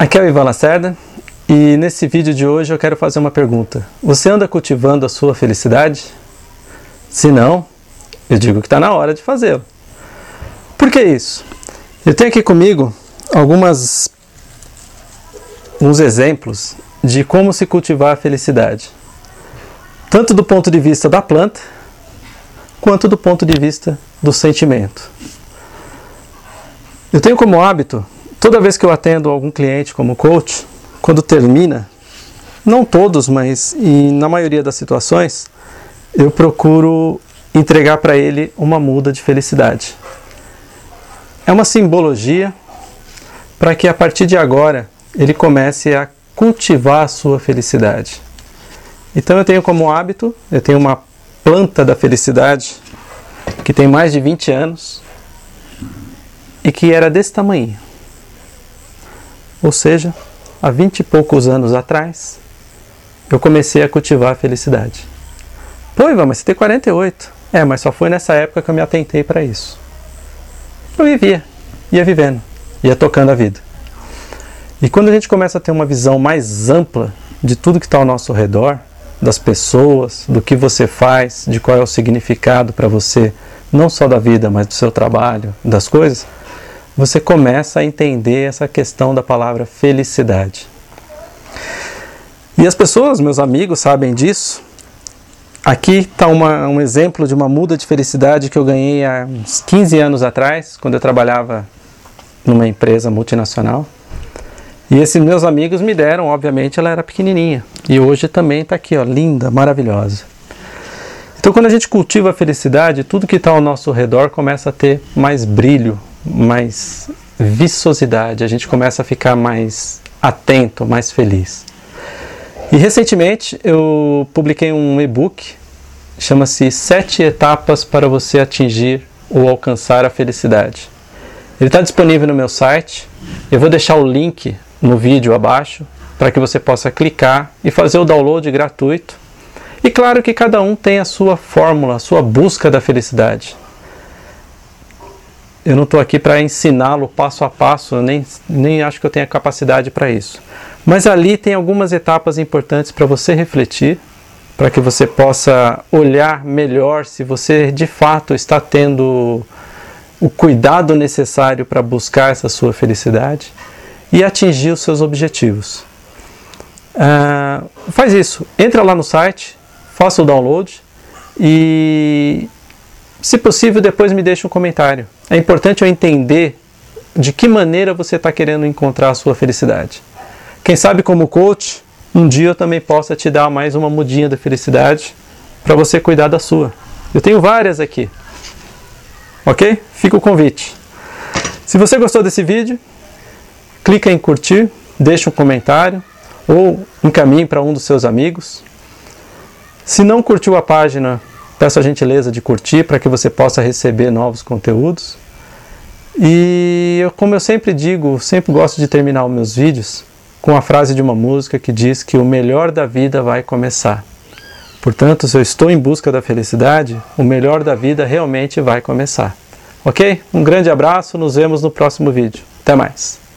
Aqui é o Ivan Lacerda e nesse vídeo de hoje eu quero fazer uma pergunta. Você anda cultivando a sua felicidade? Se não, eu digo que está na hora de fazê-lo. Por que isso? Eu tenho aqui comigo algumas uns exemplos de como se cultivar a felicidade, tanto do ponto de vista da planta quanto do ponto de vista do sentimento. Eu tenho como hábito Toda vez que eu atendo algum cliente como coach, quando termina, não todos, mas na maioria das situações, eu procuro entregar para ele uma muda de felicidade. É uma simbologia para que a partir de agora ele comece a cultivar a sua felicidade. Então eu tenho como hábito, eu tenho uma planta da felicidade que tem mais de 20 anos e que era desse tamanho. Ou seja, há vinte e poucos anos atrás, eu comecei a cultivar a felicidade. Pô, Ivan, mas você tem 48. É, mas só foi nessa época que eu me atentei para isso. Eu vivia, ia vivendo, ia tocando a vida. E quando a gente começa a ter uma visão mais ampla de tudo que está ao nosso redor, das pessoas, do que você faz, de qual é o significado para você, não só da vida, mas do seu trabalho, das coisas, você começa a entender essa questão da palavra felicidade. E as pessoas, meus amigos, sabem disso. Aqui está um exemplo de uma muda de felicidade que eu ganhei há uns 15 anos atrás, quando eu trabalhava numa empresa multinacional. E esses meus amigos me deram, obviamente, ela era pequenininha. E hoje também está aqui, ó, linda, maravilhosa. Então, quando a gente cultiva a felicidade, tudo que está ao nosso redor começa a ter mais brilho, mais viçosidade, a gente começa a ficar mais atento, mais feliz. E recentemente eu publiquei um e-book, chama-se Sete Etapas para você atingir ou alcançar a felicidade. Ele está disponível no meu site. Eu vou deixar o link no vídeo abaixo para que você possa clicar e fazer o download gratuito. E claro que cada um tem a sua fórmula, a sua busca da felicidade eu não estou aqui para ensiná-lo passo a passo, nem, nem acho que eu tenha capacidade para isso. Mas ali tem algumas etapas importantes para você refletir, para que você possa olhar melhor se você de fato está tendo o cuidado necessário para buscar essa sua felicidade e atingir os seus objetivos. Uh, faz isso, entra lá no site, faça o download e se possível, depois me deixe um comentário. É importante eu entender de que maneira você está querendo encontrar a sua felicidade. Quem sabe, como coach, um dia eu também possa te dar mais uma mudinha da felicidade para você cuidar da sua. Eu tenho várias aqui. Ok? Fica o convite. Se você gostou desse vídeo, clica em curtir, deixa um comentário ou encaminhe para um dos seus amigos. Se não curtiu a página, Peço a gentileza de curtir para que você possa receber novos conteúdos. E como eu sempre digo, sempre gosto de terminar os meus vídeos com a frase de uma música que diz que o melhor da vida vai começar. Portanto, se eu estou em busca da felicidade, o melhor da vida realmente vai começar. Ok? Um grande abraço, nos vemos no próximo vídeo. Até mais!